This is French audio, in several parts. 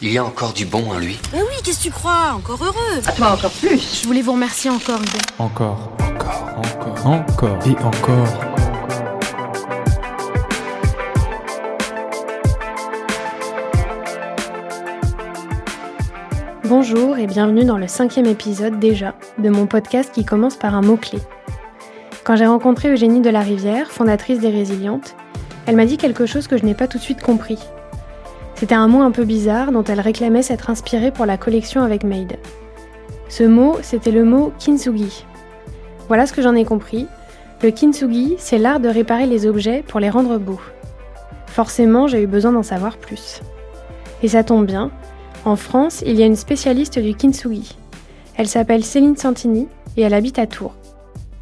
Il y a encore du bon en lui. Mais oui, qu'est-ce que tu crois? Encore heureux À toi encore plus Je voulais vous remercier encore, Encore, encore, encore, encore et encore. Bonjour et bienvenue dans le cinquième épisode déjà de mon podcast qui commence par un mot-clé. Quand j'ai rencontré Eugénie de la Rivière, fondatrice des Résilientes, elle m'a dit quelque chose que je n'ai pas tout de suite compris. C'était un mot un peu bizarre dont elle réclamait s'être inspirée pour la collection avec Made. Ce mot, c'était le mot kintsugi. Voilà ce que j'en ai compris. Le kintsugi, c'est l'art de réparer les objets pour les rendre beaux. Forcément, j'ai eu besoin d'en savoir plus. Et ça tombe bien, en France, il y a une spécialiste du kintsugi. Elle s'appelle Céline Santini et elle habite à Tours.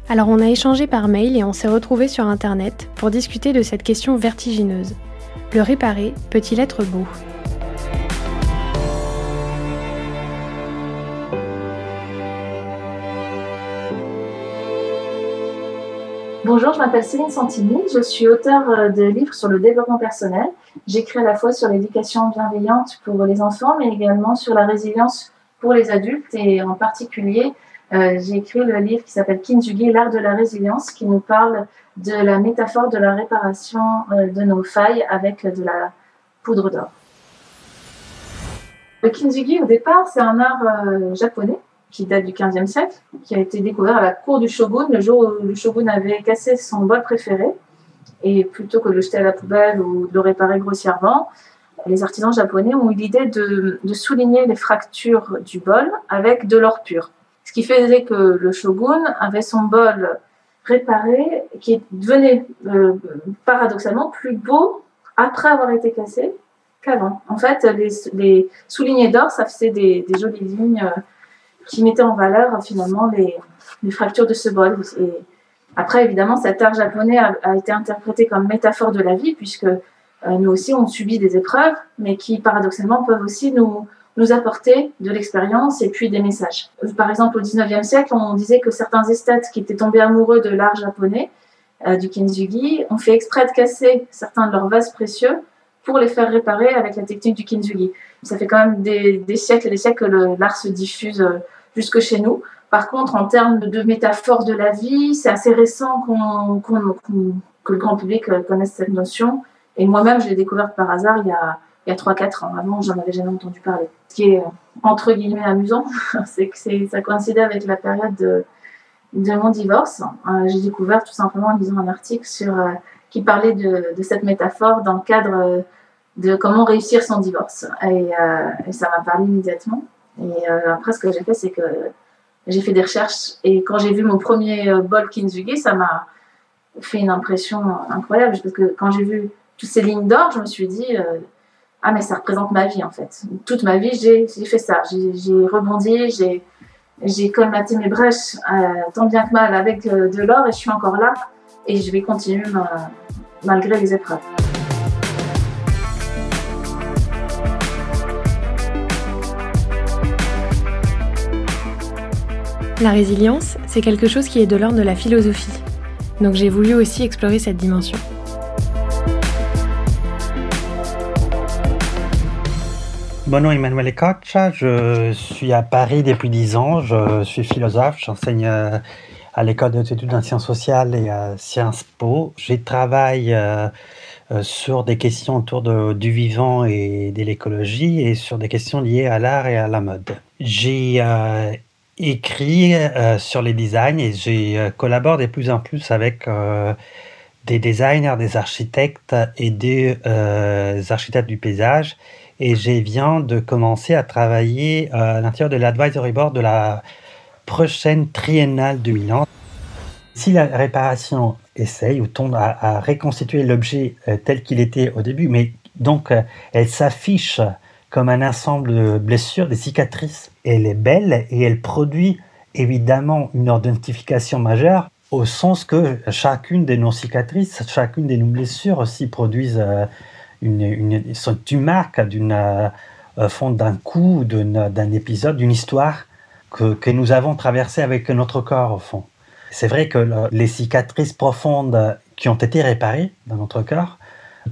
Alors on a échangé par mail et on s'est retrouvés sur internet pour discuter de cette question vertigineuse. Le réparer peut-il être beau? Bonjour, je m'appelle Céline Santini, je suis auteure euh, de livres sur le développement personnel. J'écris à la fois sur l'éducation bienveillante pour les enfants, mais également sur la résilience pour les adultes. Et en particulier, euh, j'ai écrit le livre qui s'appelle Kinjugi, l'art de la résilience, qui nous parle de la métaphore de la réparation euh, de nos failles avec de la poudre d'or. Le kintsugi, au départ, c'est un art euh, japonais qui date du 15e siècle, qui a été découvert à la cour du shogun le jour où le shogun avait cassé son bol préféré. Et plutôt que de le jeter à la poubelle ou de le réparer grossièrement, les artisans japonais ont eu l'idée de, souligner les fractures du bol avec de l'or pur. Ce qui faisait que le shogun avait son bol réparé, qui devenait euh, paradoxalement plus beau après avoir été cassé qu'avant. En fait, les, les soulignés d'or, ça faisait des, jolies lignes euh, qui mettaient en valeur finalement les, fractures de ce bol. Et après, évidemment, cet art japonais a, été interprété comme métaphore de la vie, puisque euh, nous aussi, on subit des épreuves, mais qui paradoxalement peuvent aussi nous, nous apporter de l'expérience et puis des messages. Par exemple, au 19e siècle, on disait que certains esthètes qui étaient tombés amoureux de l'art japonais, euh, du kintsugi, ont fait exprès de casser certains de leurs vases précieux pour les faire réparer avec la technique du kintsugi. Ça fait quand même des, siècles et des siècles que l'art se diffuse euh, jusque chez nous. Par contre, en termes de métaphore de la vie, c'est assez récent qu'on, qu qu que le grand public euh, connaisse cette notion. Et moi-même, je l'ai découverte par hasard il y a, il y a 3-4 ans. Avant, j'en avais jamais entendu parler. Ce qui est, entre guillemets, amusant, c'est que ça coïncidait avec la période de, de mon divorce. Euh, J'ai découvert tout simplement en lisant un article sur, euh, qui parlait de, cette métaphore dans le cadre de comment réussir son divorce. Et, euh, ça m'a parlé immédiatement. Et euh, après, ce que j'ai fait, c'est que j'ai fait des recherches. Et quand j'ai vu mon premier bol Kinzugi, ça m'a fait une impression incroyable. Parce que quand j'ai vu toutes ces lignes d'or, je me suis dit, euh, ah, mais ça représente ma vie, en fait. Toute ma vie, j'ai fait ça. J'ai rebondi, j'ai colmaté mes brèches euh, tant bien que mal avec euh, de l'or et je suis encore là. Et je vais continuer ma, malgré les épreuves. La résilience, c'est quelque chose qui est de l'ordre de la philosophie. Donc j'ai voulu aussi explorer cette dimension. Mon nom est Emmanuel Coccia, je suis à Paris depuis 10 ans, je suis philosophe, j'enseigne à l'école d'études en sciences sociales et à Sciences Po. Je travaille sur des questions autour du vivant et de l'écologie et sur des questions liées à l'art et à la mode. J'ai euh, écrit euh, sur les designs et euh, collabore de plus en plus avec des designers, des architectes et des architectes du paysage et je viens de commencer à travailler à l'intérieur de l'advisory board de la prochaine triennale de Milan. Si la réparation essaye ou tend à, à reconstituer l'objet euh, tel qu'il était au début, mais donc euh, elle s'affiche comme un ensemble de blessures, des cicatrices, elle est belle et elle produit évidemment une identification majeure au sens que chacune de nos cicatrices, chacune de nos blessures aussi produisent euh, une, une, marque d'une euh, fond d'un coup, d'un épisode, d'une histoire que, que, nous avons traversé avec notre corps au fond. C'est vrai que le, les cicatrices profondes qui ont été réparées dans notre corps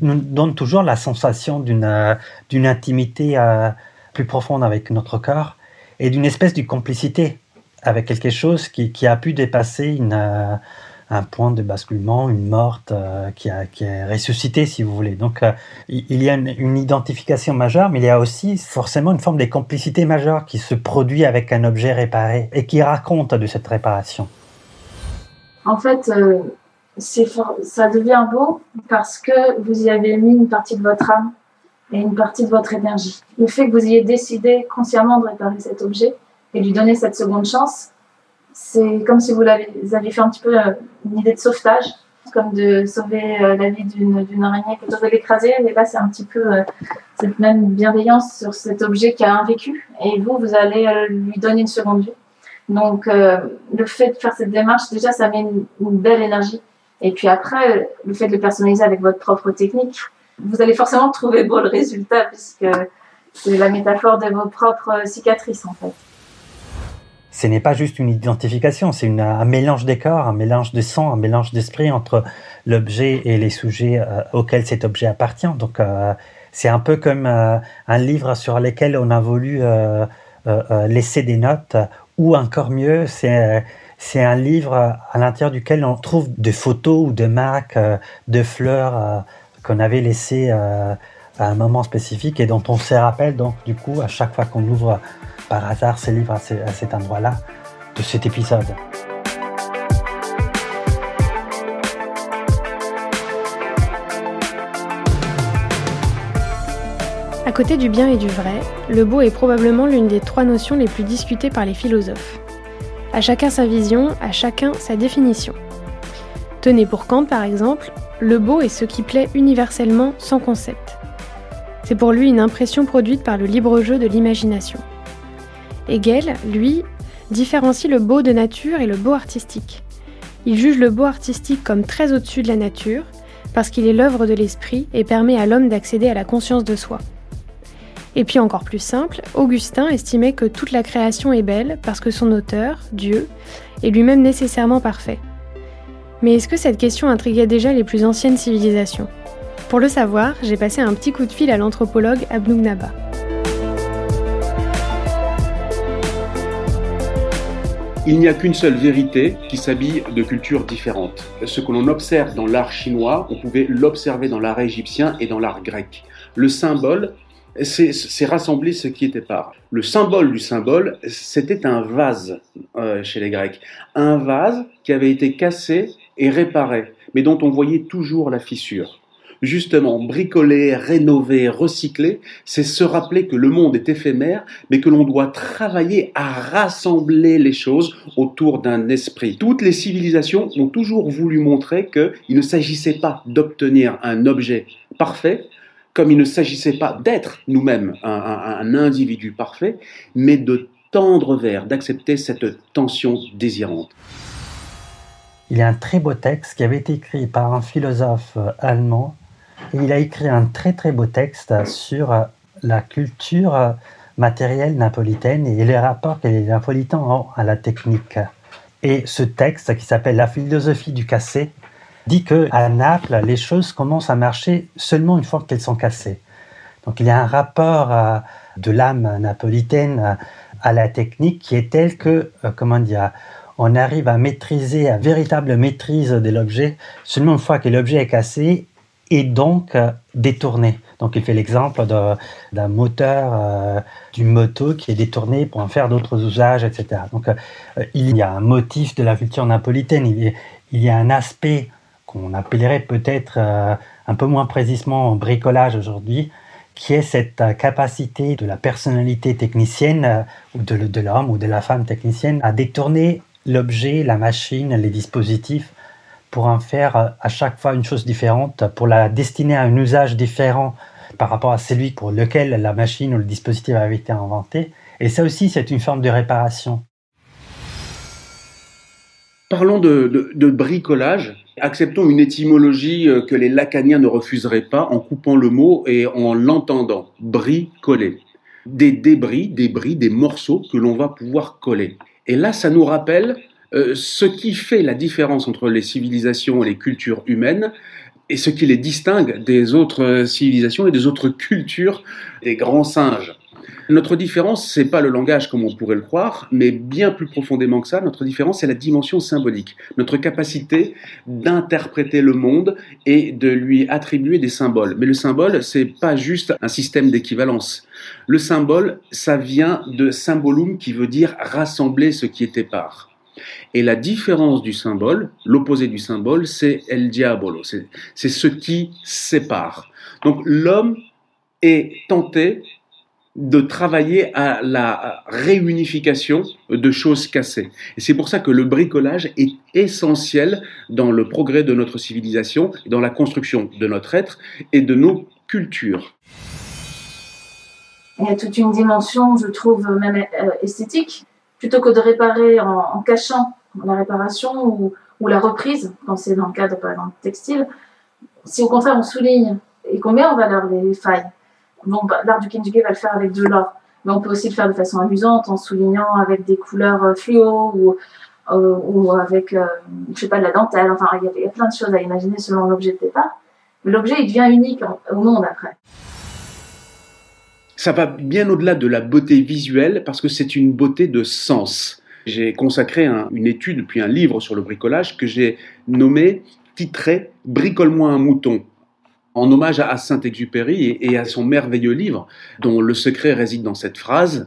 nous donnent toujours la sensation d'une d'une intimité euh, plus profonde avec notre corps et d'une espèce de complicité avec quelque chose qui, qui a pu dépasser une, euh, un point de basculement, une morte euh, qui, a, qui est ressuscitée, si vous voulez. Donc, euh, il y a une, identification majeure, mais il y a aussi forcément une forme de complicité majeure qui se produit avec un objet réparé et qui raconte de cette réparation. En fait, euh, ça devient beau parce que vous y avez mis une partie de votre âme et une partie de votre énergie. Le fait que vous ayez décidé consciemment de réparer cet objet et lui donner cette seconde chance, c'est comme si vous, vous aviez fait un petit peu euh, une idée de sauvetage, comme de sauver euh, la vie d'une araignée plutôt que l'écraser. Et là, c'est un petit peu euh, cette même bienveillance sur cet objet qui a un vécu. Et vous, vous allez lui donner une seconde vie. Donc, le fait de faire cette démarche, déjà, ça met une, une, belle énergie. Et puis après, le fait de le personnaliser avec votre propre technique, vous allez forcément trouver beau le résultat, puisque c'est la métaphore de vos propres cicatrices, en fait ce n'est pas juste une identification, c'est un mélange des corps, un mélange de sang, un mélange d'esprit entre l'objet et les sujets euh, auxquels cet objet appartient. Donc, euh, c'est un peu comme euh, un livre sur lequel on a voulu laisser des notes, ou encore mieux, c'est c'est un livre à l'intérieur duquel on trouve des photos ou des marques de fleurs qu'on avait laissées à un moment spécifique et dont on se rappelle donc du coup à chaque fois qu'on ouvre par hasard ces livres à, cet endroit-là de cet épisode. À côté du bien et du vrai, le beau est probablement l'une des trois notions les plus discutées par les philosophes. À chacun sa vision, à chacun sa définition. Tenez pour Kant par exemple, le beau est ce qui plaît universellement sans concept. C'est pour lui une impression produite par le libre jeu de l'imagination. Hegel, lui, différencie le beau de nature et le beau artistique. Il juge le beau artistique comme très au-dessus de la nature, parce qu'il est l'œuvre de l'esprit et permet à l'homme d'accéder à la conscience de soi. Et puis encore plus simple, Augustin estimait que toute la création est belle parce que son auteur, Dieu, est lui-même nécessairement parfait. Mais est-ce que cette question intriguait déjà les plus anciennes civilisations? Pour le savoir, j'ai passé un petit coup de fil à l'anthropologue Abnougnaba. Naba. Il n'y a qu'une seule vérité qui s'habille de cultures différentes. Ce que l'on observe dans l'art chinois, on pouvait l'observer dans l'art égyptien et dans l'art grec. Le symbole, c'est rassembler ce qui était pas. Le symbole du symbole, c'était un vase euh, chez les Grecs. Un vase qui avait été cassé et réparé, mais dont on voyait toujours la fissure justement bricoler, rénover, recycler, c'est se rappeler que le monde est éphémère, mais que l'on doit travailler à rassembler les choses autour d'un esprit. Toutes les civilisations ont toujours voulu montrer qu'il ne s'agissait pas d'obtenir un objet parfait, comme il ne s'agissait pas d'être nous-mêmes un, individu parfait, mais de tendre vers, d'accepter cette tension désirante. Il y a un très beau texte qui avait été écrit par un philosophe allemand il a écrit un très très beau texte sur la culture matérielle napolitaine et les rapports que les Napolitains ont à la technique. Et ce texte, qui s'appelle La philosophie du cassé, dit que à Naples, les choses commencent à marcher seulement une fois qu'elles sont cassées. Donc il y a un rapport euh, de l'âme napolitaine à la technique qui est tel que, euh, comment dire, on arrive à maîtriser, à véritable maîtrise de l'objet seulement une fois que l'objet est cassé et donc euh, détourné. Donc il fait l'exemple d'un moteur euh, d'une moto qui est détourné pour en faire d'autres usages, etc. Donc euh, il y a un motif de la culture napolitaine, il y a, un aspect qu'on appellerait peut-être un peu moins précisément bricolage aujourd'hui, qui est cette capacité de la personnalité technicienne ou de l'homme ou de la femme technicienne à détourner l'objet, la machine, les dispositifs pour en faire euh, à chaque fois une chose différente, pour la destiner à un usage différent par rapport à celui pour lequel la machine ou le dispositif avait été inventé. Et ça aussi, c'est une forme de réparation. Parlons de, bricolage. Acceptons une étymologie euh, que les lacaniens ne refuseraient pas en coupant le mot et en l'entendant. Bricoler. Des débris, des bris, des morceaux que l'on va pouvoir coller. Et là, ça nous rappelle ce qui fait la différence entre les civilisations et les cultures humaines, et ce qui les distingue des autres civilisations et des autres cultures des grands singes. Notre différence, c'est pas le langage comme on pourrait le croire, mais bien plus profondément que ça, notre différence, c'est la dimension symbolique, notre capacité d'interpréter le monde et de lui attribuer des symboles. Mais le symbole, c'est pas juste un système d'équivalence. Le symbole, ça vient de symbolum qui veut dire rassembler ce qui est épars. Et la différence du symbole, l'opposé du symbole, c'est el diabolo, c'est ce qui sépare. Donc l'homme est tenté de travailler à la réunification de choses cassées. Et c'est pour ça que le bricolage est essentiel dans le progrès de notre civilisation, dans la construction de notre être et de nos cultures. Il y a toute une dimension, je trouve, même euh, esthétique. Plutôt que de réparer en, cachant la réparation ou, la reprise, quand c'est dans le cadre, par exemple, textile, si au contraire on souligne et qu'on met en valeur les failles, bon, bah, l'art du Kenjige va le faire avec de l'or, mais on peut aussi le faire de façon amusante en soulignant avec des couleurs euh, fluo ou, euh, ou avec, euh, je sais pas, de la dentelle. Enfin, il y, a, plein de choses à imaginer selon l'objet de départ. L'objet, il devient unique au monde après. Ça va bien au-delà de la beauté visuelle parce que c'est une beauté de sens. J'ai consacré une étude puis un livre sur le bricolage que j'ai nommé, titré Bricole-moi un mouton en hommage à Saint-Exupéry et, à son merveilleux livre, dont le secret réside dans cette phrase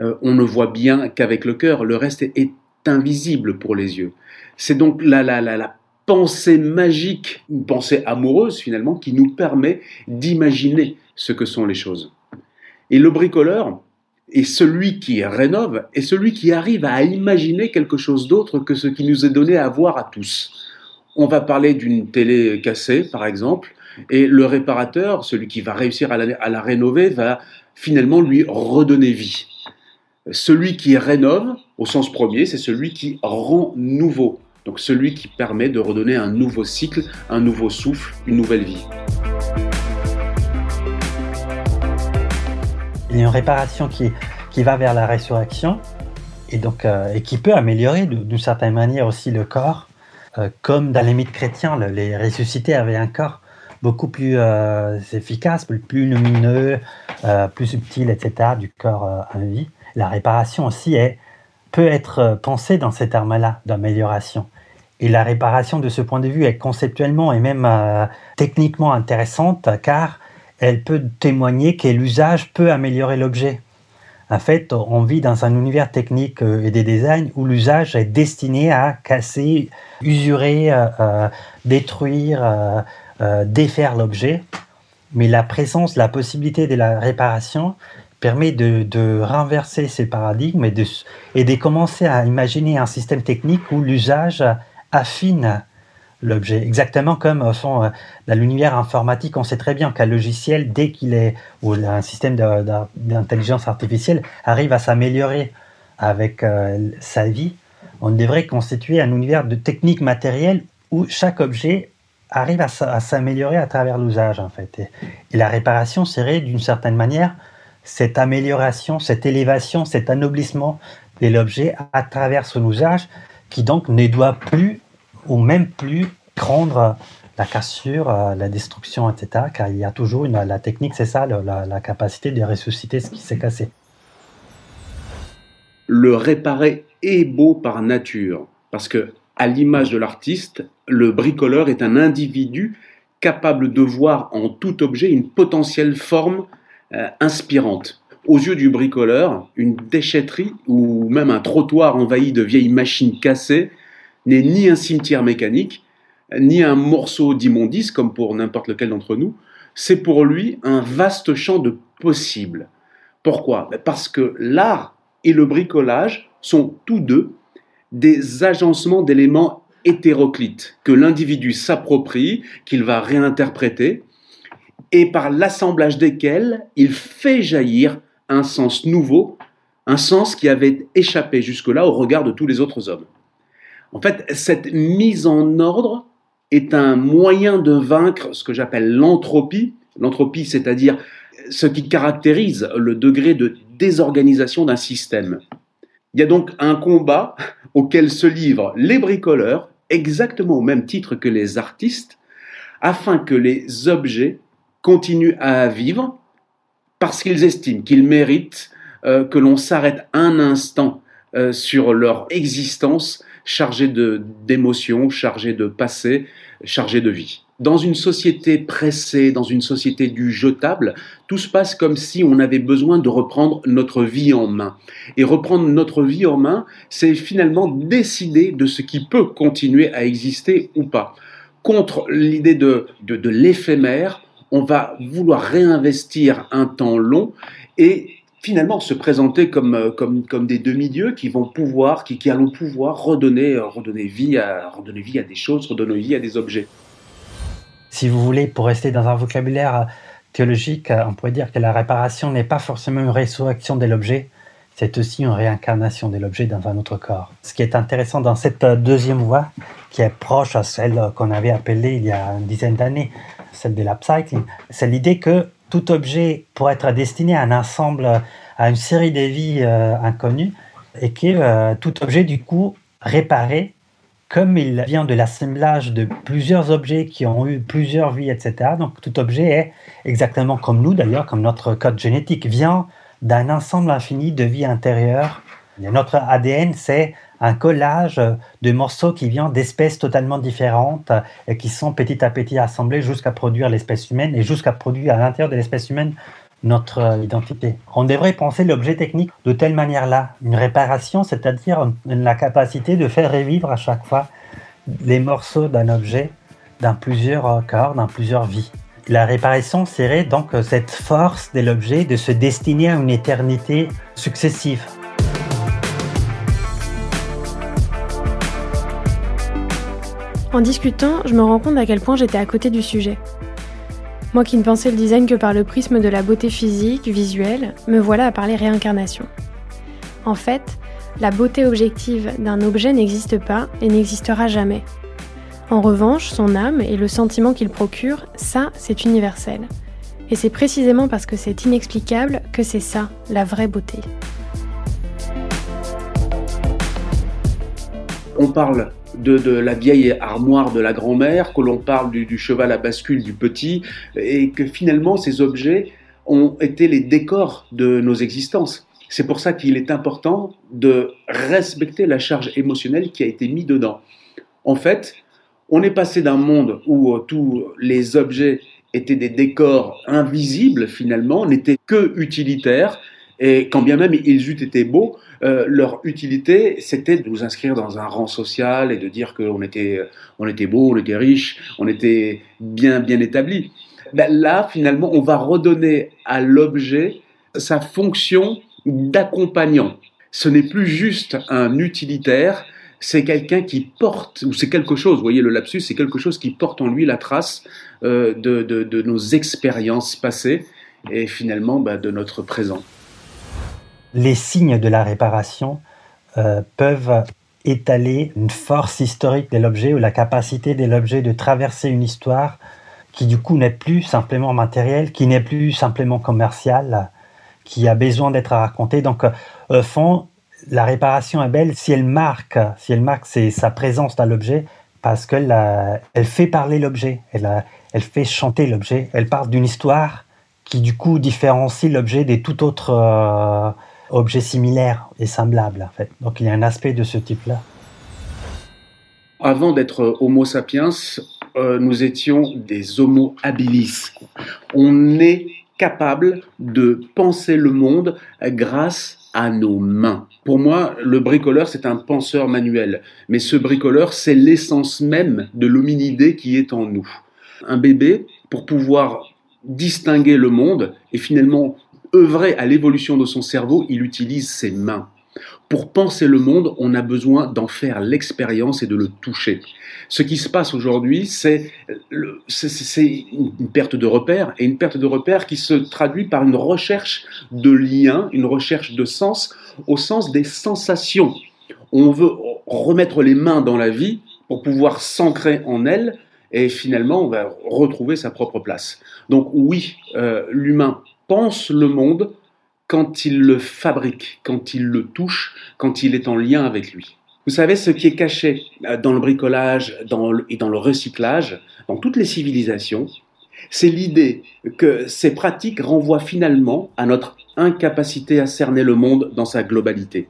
euh, On ne voit bien qu'avec le cœur, le reste est, invisible pour les yeux. C'est donc la, pensée magique, une pensée amoureuse finalement, qui nous permet d'imaginer ce que sont les choses. Et le bricoleur est celui qui rénove et celui qui arrive à imaginer quelque chose d'autre que ce qui nous est donné à voir à tous. On va parler d'une télé cassée, par exemple, et le réparateur, celui qui va réussir à la, rénover, va finalement lui redonner vie. Celui qui rénove, au sens premier, c'est celui qui rend nouveau. Donc celui qui permet de redonner un nouveau cycle, un nouveau souffle, une nouvelle vie. Il y a une réparation qui, qui va vers la résurrection et, donc, euh, et qui peut améliorer d'une certaine manière aussi le corps. Euh, comme dans les mythes chrétiens, les ressuscités avaient un corps beaucoup plus euh, efficace, plus, lumineux, plus subtil, etc., du corps à vie. La réparation aussi est, peut être pensée dans ces termes-là d'amélioration. Et la réparation, de ce point de vue, est conceptuellement et même techniquement intéressante car elle peut témoigner que l'usage peut améliorer l'objet. En fait, on vit dans un univers technique et des designs où l'usage est destiné à casser, usurer, détruire, euh, défaire l'objet, mais la présence, la possibilité de la réparation permet de, renverser ces paradigmes et de commencer à imaginer un système technique où l'usage affine l'objet. Exactement comme euh, dans l'univers informatique, on sait très bien qu'un logiciel, dès qu'il est, ou un système d'intelligence artificielle arrive à s'améliorer avec euh, sa vie, on devrait constituer un univers de techniques matérielles où chaque objet arrive à, s'améliorer à travers l'usage, en fait. Et, la réparation serait, d'une certaine manière, cette amélioration, cette élévation, cet anoblissement de l'objet à travers son usage, qui donc ne doit plus, ou même plus, prendre la cassure, euh, la destruction, etc. Car il y a toujours une, la technique, c'est ça, la, la capacité de ressusciter ce qui s'est cassé. Le réparer est beau par nature, parce que à l'image de l'artiste, le bricoleur est un individu capable de voir en tout objet une potentielle forme euh, inspirante. Aux yeux du bricoleur, une déchetterie ou même un trottoir envahi de vieilles machines cassées n'est ni un cimetière mécanique, ni un morceau d'immondice comme pour n'importe lequel d'entre nous, c'est pour lui un vaste champ de possibles. Pourquoi? Ben Parce que l'art et le bricolage sont tous deux des agencements d'éléments hétéroclites que l'individu s'approprie, qu'il va réinterpréter, et par l'assemblage desquels il fait jaillir un sens nouveau, un sens qui avait échappé jusque-là au regard de tous les autres hommes. En fait, cette mise en ordre est un moyen de vaincre ce que j'appelle l'entropie. L'entropie, c'est-à-dire ce qui caractérise le degré de désorganisation d'un système. Il y a donc un combat auquel se livrent les bricoleurs, exactement au même titre que les artistes, afin que les objets continuent à vivre parce qu'ils estiment qu'ils méritent euh, que l'on s'arrête un instant euh, sur leur existence chargée d'émotions, chargée de passé, chargée de vie. Dans une société pressée, dans une société du jetable, tout se passe comme si on avait besoin de reprendre notre vie en main. Et reprendre notre vie en main, c'est finalement décider de ce qui peut continuer à exister ou pas. Contre l'idée de, de, de l'éphémère, on va vouloir réinvestir un temps long et finalement se présenter comme, euh, comme, comme des demi-dieux qui vont pouvoir, qui, qui allons pouvoir redonner, euh, redonner, vie à, redonner vie à des choses, redonner vie à des objets. Si vous voulez, pour rester dans un vocabulaire théologique, on pourrait dire que la réparation n'est pas forcément une résurrection de l'objet, c'est aussi une réincarnation de l'objet dans un autre corps. Ce qui est intéressant dans cette deuxième voie, qui est proche à celle qu'on avait appelée il y a une dizaine d'années, celle de l'upcycling, c'est l'idée que tout objet pourrait être destiné à un ensemble, à une série de vies euh, inconnues, et que euh, tout objet, du coup, réparé, comme il vient de l'assemblage de plusieurs objets qui ont eu plusieurs vies, etc., donc tout objet est exactement comme nous, d'ailleurs, comme notre code génétique, vient d'un ensemble infini de vies intérieures. notre ADN, c'est un collage de morceaux qui viennent d'espèces totalement différentes et qui sont petit à petit assemblés jusqu'à produire l'espèce humaine et jusqu'à produire à l'intérieur de l'espèce humaine notre identité. On devrait penser l'objet technique de telle manière-là. Une réparation, c'est-à-dire la capacité de faire revivre à chaque fois les morceaux d'un objet dans plusieurs corps, dans plusieurs vies. La réparation serait donc cette force de l'objet de se destiner à une éternité successive. En discutant, je me rends compte à quel point j'étais à côté du sujet. Moi qui ne pensais le design que par le prisme de la beauté physique, visuelle, me voilà à parler réincarnation. En fait, la beauté objective d'un objet n'existe pas et n'existera jamais. En revanche, son âme et le sentiment qu'il procure, ça, c'est universel. Et c'est précisément parce que c'est inexplicable que c'est ça, la vraie beauté. On parle de, la vieille armoire de la grand-mère, que l'on parle du, cheval à bascule du petit, et que finalement ces objets ont été les décors de nos existences. C'est pour ça qu'il est important de respecter la charge émotionnelle qui a été mise dedans. En fait, on est passé d'un monde où euh, tous les objets étaient des décors invisibles finalement, n'étaient que utilitaires, et quand bien même ils eussent été beaux, euh, leur utilité, c'était de nous inscrire dans un rang social et de dire qu'on était, on était beau, on était riche, on était bien, bien établi. Ben là, finalement, on va redonner à l'objet sa fonction d'accompagnant. Ce n'est plus juste un utilitaire, c'est quelqu'un qui porte, ou c'est quelque chose, vous voyez le lapsus, c'est quelque chose qui porte en lui la trace euh, de, nos expériences passées et finalement ben, de notre présent les signes de la réparation euh, peuvent étaler une force historique de l'objet ou la capacité de l'objet de traverser une histoire qui du coup n'est plus simplement matérielle, qui n'est plus simplement commerciale, qui a besoin d'être racontée. Donc, euh, au fond, la réparation est belle si elle marque, si elle marque c'est sa présence dans l'objet, parce qu'elle elle fait parler l'objet, elle, fait chanter l'objet, elle parle d'une histoire qui du coup différencie l'objet des tout autres euh, objets similaires et semblables, en fait. Donc il y a un aspect de ce type-là. Avant d'être Homo sapiens, euh, nous étions des Homo habilis. On est capable de penser le monde grâce à nos mains. Pour moi, le bricoleur, c'est un penseur manuel. Mais ce bricoleur, c'est l'essence même de l'hominidé qui est en nous. Un bébé, pour pouvoir distinguer le monde et finalement œuvrer à l'évolution de son cerveau, il utilise ses mains. Pour penser le monde, on a besoin d'en faire l'expérience et de le toucher. Ce qui se passe aujourd'hui, c'est une perte de repère, et une perte de repère qui se traduit par une recherche de lien, une recherche de sens, au sens des sensations. On veut remettre les mains dans la vie pour pouvoir s'ancrer en elle, et finalement, on va retrouver sa propre place. Donc oui, euh, l'humain pense le monde quand il le fabrique, quand il le touche, quand il est en lien avec lui. Vous savez, ce qui est caché euh, dans le bricolage et dans le recyclage, dans toutes les civilisations, C'est l'idée que ces pratiques renvoient finalement à notre incapacité à cerner le monde dans sa globalité.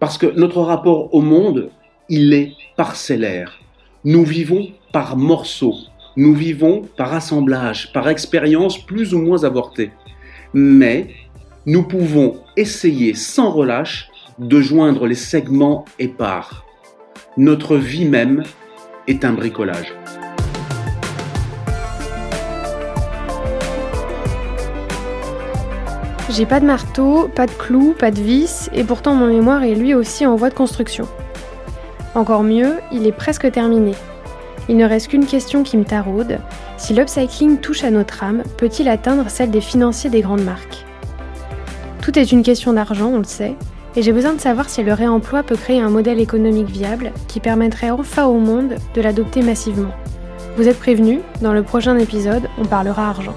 Parce que notre rapport au monde, il est parcellaire. Nous vivons par morceaux, nous vivons par assemblage, par expérience plus ou moins avortée. Mais nous pouvons essayer sans relâche de joindre les segments épars. Notre vie même est un bricolage. J'ai pas de marteau, pas de clous, pas de vis, et pourtant mon mémoire est lui aussi en voie de construction. Encore mieux, il est presque terminé. Il ne reste qu'une question qui me taraude. Si l'upcycling touche à notre âme, peut-il atteindre celle des financiers des grandes marques? Tout est une question d'argent, on le sait, et j'ai besoin de savoir si le réemploi peut créer un modèle économique viable qui permettrait enfin au monde de l'adopter massivement. Vous êtes prévenus, dans le prochain épisode, on parlera argent.